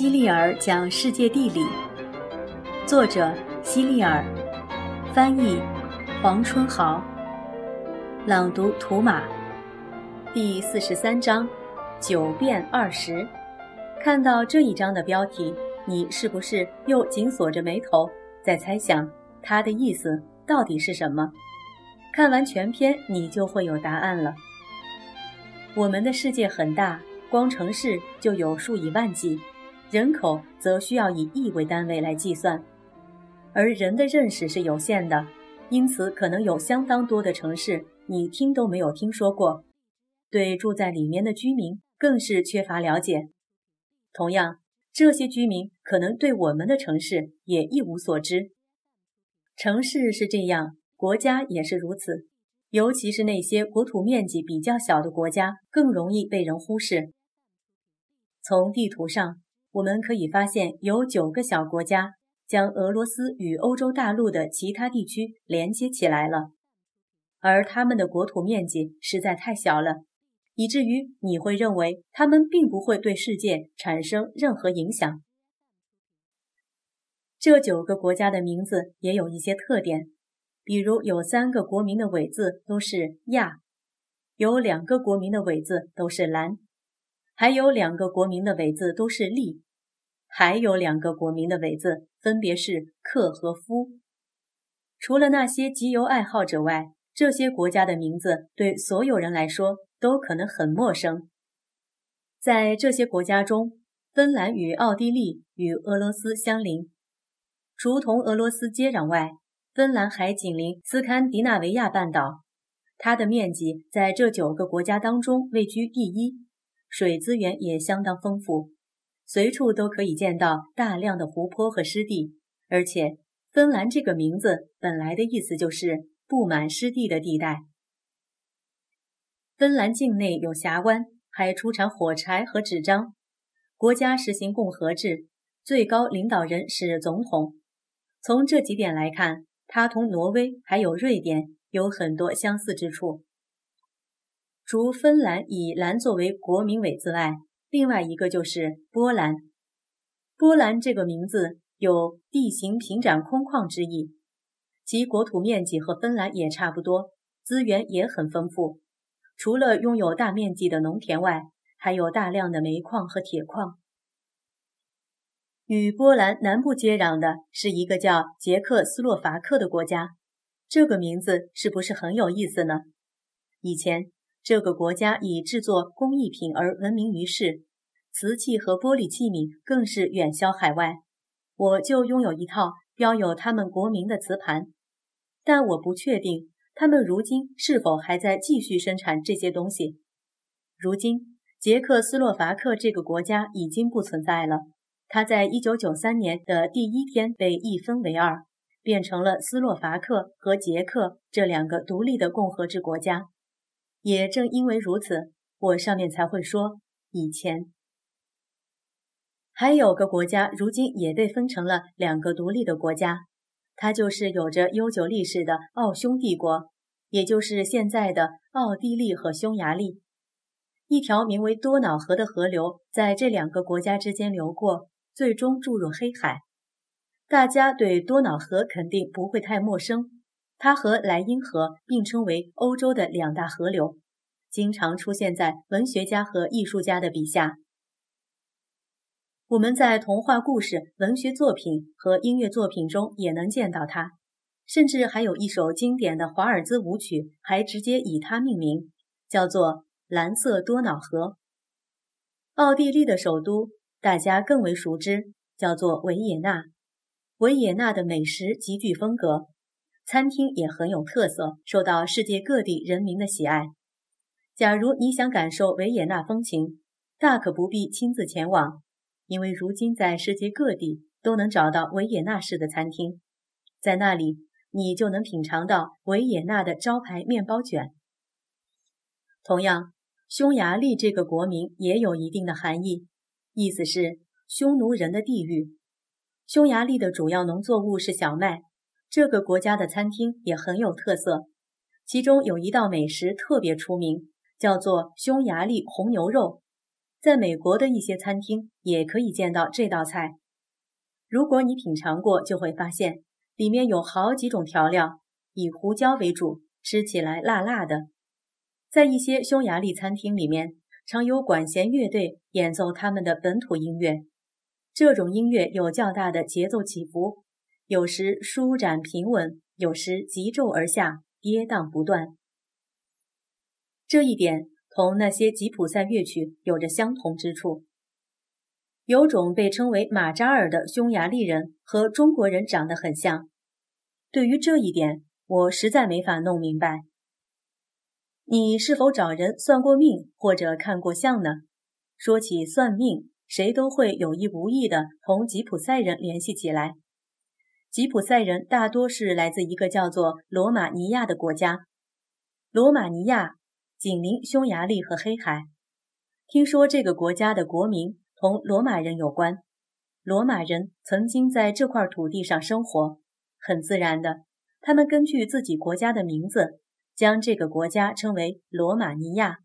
希利尔讲世界地理，作者希利尔，翻译黄春豪，朗读图马，第四十三章九变二十。看到这一章的标题，你是不是又紧锁着眉头，在猜想它的意思到底是什么？看完全篇，你就会有答案了。我们的世界很大，光城市就有数以万计。人口则需要以亿为单位来计算，而人的认识是有限的，因此可能有相当多的城市你听都没有听说过，对住在里面的居民更是缺乏了解。同样，这些居民可能对我们的城市也一无所知。城市是这样，国家也是如此，尤其是那些国土面积比较小的国家，更容易被人忽视。从地图上。我们可以发现，有九个小国家将俄罗斯与欧洲大陆的其他地区连接起来了，而他们的国土面积实在太小了，以至于你会认为他们并不会对世界产生任何影响。这九个国家的名字也有一些特点，比如有三个国民的尾字都是亚，有两个国民的尾字都是兰。还有两个国名的尾字都是利，还有两个国名的尾字分别是克和夫。除了那些集邮爱好者外，这些国家的名字对所有人来说都可能很陌生。在这些国家中，芬兰与奥地利与俄罗斯相邻，除同俄罗斯接壤外，芬兰还紧邻斯堪的纳维亚半岛，它的面积在这九个国家当中位居第一。水资源也相当丰富，随处都可以见到大量的湖泊和湿地。而且，芬兰这个名字本来的意思就是布满湿地的地带。芬兰境内有峡湾，还出产火柴和纸张。国家实行共和制，最高领导人是总统。从这几点来看，它同挪威还有瑞典有很多相似之处。除芬兰以兰作为国名尾字外，另外一个就是波兰。波兰这个名字有地形平展空旷之意，其国土面积和芬兰也差不多，资源也很丰富。除了拥有大面积的农田外，还有大量的煤矿和铁矿。与波兰南部接壤的是一个叫捷克斯洛伐克的国家，这个名字是不是很有意思呢？以前。这个国家以制作工艺品而闻名于世，瓷器和玻璃器皿更是远销海外。我就拥有一套标有他们国名的瓷盘，但我不确定他们如今是否还在继续生产这些东西。如今，捷克斯洛伐克这个国家已经不存在了，它在1993年的第一天被一分为二，变成了斯洛伐克和捷克这两个独立的共和制国家。也正因为如此，我上面才会说以前还有个国家，如今也被分成了两个独立的国家，它就是有着悠久历史的奥匈帝国，也就是现在的奥地利和匈牙利。一条名为多瑙河的河流在这两个国家之间流过，最终注入黑海。大家对多瑙河肯定不会太陌生。它和莱茵河并称为欧洲的两大河流，经常出现在文学家和艺术家的笔下。我们在童话故事、文学作品和音乐作品中也能见到它，甚至还有一首经典的华尔兹舞曲还直接以它命名，叫做《蓝色多瑙河》。奥地利的首都大家更为熟知，叫做维也纳。维也纳的美食极具风格。餐厅也很有特色，受到世界各地人民的喜爱。假如你想感受维也纳风情，大可不必亲自前往，因为如今在世界各地都能找到维也纳式的餐厅，在那里你就能品尝到维也纳的招牌面包卷。同样，匈牙利这个国名也有一定的含义，意思是匈奴人的地域。匈牙利的主要农作物是小麦。这个国家的餐厅也很有特色，其中有一道美食特别出名，叫做匈牙利红牛肉。在美国的一些餐厅也可以见到这道菜。如果你品尝过，就会发现里面有好几种调料，以胡椒为主，吃起来辣辣的。在一些匈牙利餐厅里面，常有管弦乐队演奏他们的本土音乐。这种音乐有较大的节奏起伏，有时舒展平稳，有时急骤而下，跌宕不断。这一点同那些吉普赛乐曲有着相同之处。有种被称为马扎尔的匈牙利人和中国人长得很像。对于这一点，我实在没法弄明白。你是否找人算过命或者看过相呢？说起算命，谁都会有意无意地同吉普赛人联系起来。吉普赛人大多是来自一个叫做罗马尼亚的国家。罗马尼亚。紧邻匈牙利和黑海，听说这个国家的国名同罗马人有关。罗马人曾经在这块土地上生活，很自然的，他们根据自己国家的名字，将这个国家称为罗马尼亚。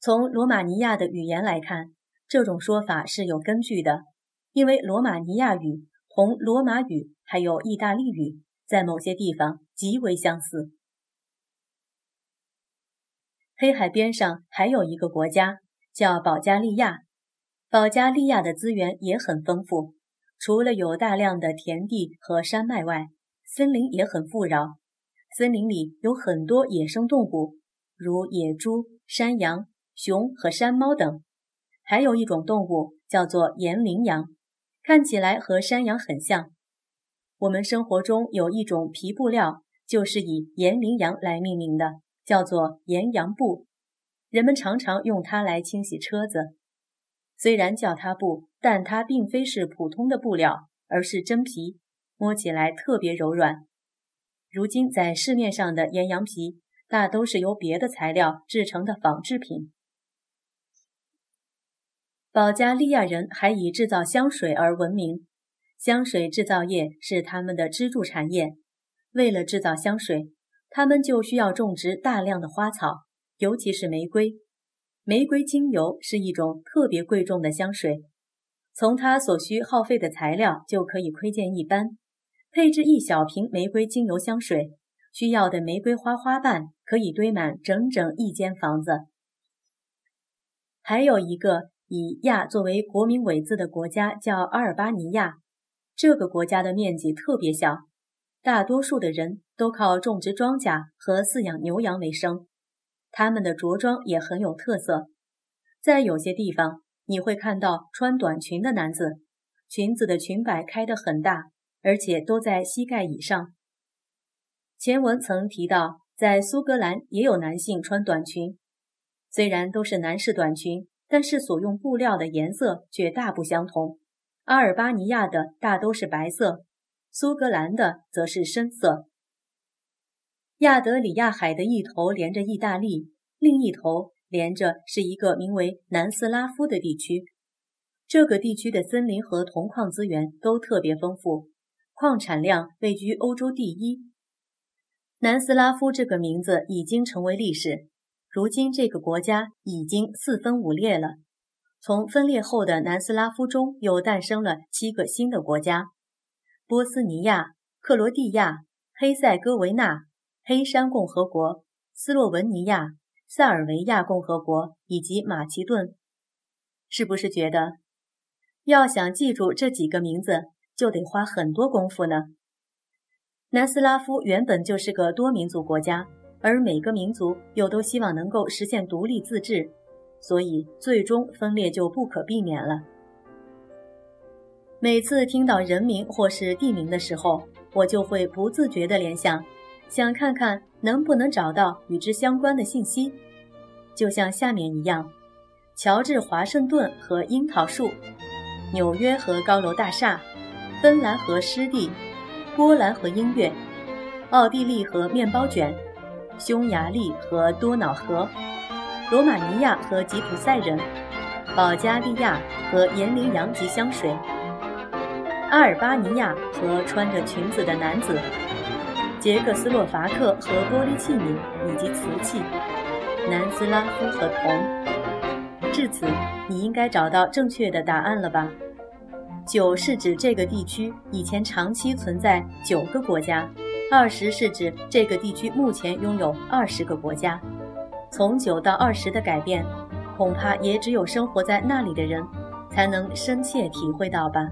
从罗马尼亚的语言来看，这种说法是有根据的，因为罗马尼亚语同罗马语还有意大利语在某些地方极为相似。黑海边上还有一个国家叫保加利亚，保加利亚的资源也很丰富，除了有大量的田地和山脉外，森林也很富饶。森林里有很多野生动物，如野猪、山羊、熊和山猫等，还有一种动物叫做岩羚羊，看起来和山羊很像。我们生活中有一种皮布料，就是以岩羚羊来命名的。叫做岩羊布，人们常常用它来清洗车子。虽然叫它布，但它并非是普通的布料，而是真皮，摸起来特别柔软。如今在市面上的岩羊皮大都是由别的材料制成的仿制品。保加利亚人还以制造香水而闻名，香水制造业是他们的支柱产业。为了制造香水。他们就需要种植大量的花草，尤其是玫瑰。玫瑰精油是一种特别贵重的香水，从它所需耗费的材料就可以窥见一斑。配置一小瓶玫瑰精油香水，需要的玫瑰花花瓣可以堆满整整一间房子。还有一个以亚作为国名尾字的国家叫阿尔巴尼亚，这个国家的面积特别小。大多数的人都靠种植庄稼和饲养牛羊为生，他们的着装也很有特色。在有些地方，你会看到穿短裙的男子，裙子的裙摆开得很大，而且都在膝盖以上。前文曾提到，在苏格兰也有男性穿短裙，虽然都是男士短裙，但是所用布料的颜色却大不相同。阿尔巴尼亚的大都是白色。苏格兰的则是深色。亚德里亚海的一头连着意大利，另一头连着是一个名为南斯拉夫的地区。这个地区的森林和铜矿资源都特别丰富，矿产量位居欧洲第一。南斯拉夫这个名字已经成为历史。如今这个国家已经四分五裂了。从分裂后的南斯拉夫中又诞生了七个新的国家。波斯尼亚、克罗地亚、黑塞哥维那、黑山共和国、斯洛文尼亚、塞尔维亚共和国以及马其顿，是不是觉得要想记住这几个名字就得花很多功夫呢？南斯拉夫原本就是个多民族国家，而每个民族又都希望能够实现独立自治，所以最终分裂就不可避免了。每次听到人名或是地名的时候，我就会不自觉地联想，想看看能不能找到与之相关的信息。就像下面一样：乔治华盛顿和樱桃树，纽约和高楼大厦，芬兰和湿地，波兰和音乐，奥地利和面包卷，匈牙利和多瑙河，罗马尼亚和吉普赛人，保加利亚和岩羚羊及香水。阿尔巴尼亚和穿着裙子的男子，捷克斯洛伐克和玻璃器皿以及瓷器，南斯拉夫和铜。至此，你应该找到正确的答案了吧？九是指这个地区以前长期存在九个国家，二十是指这个地区目前拥有二十个国家。从九到二十的改变，恐怕也只有生活在那里的人才能深切体会到吧。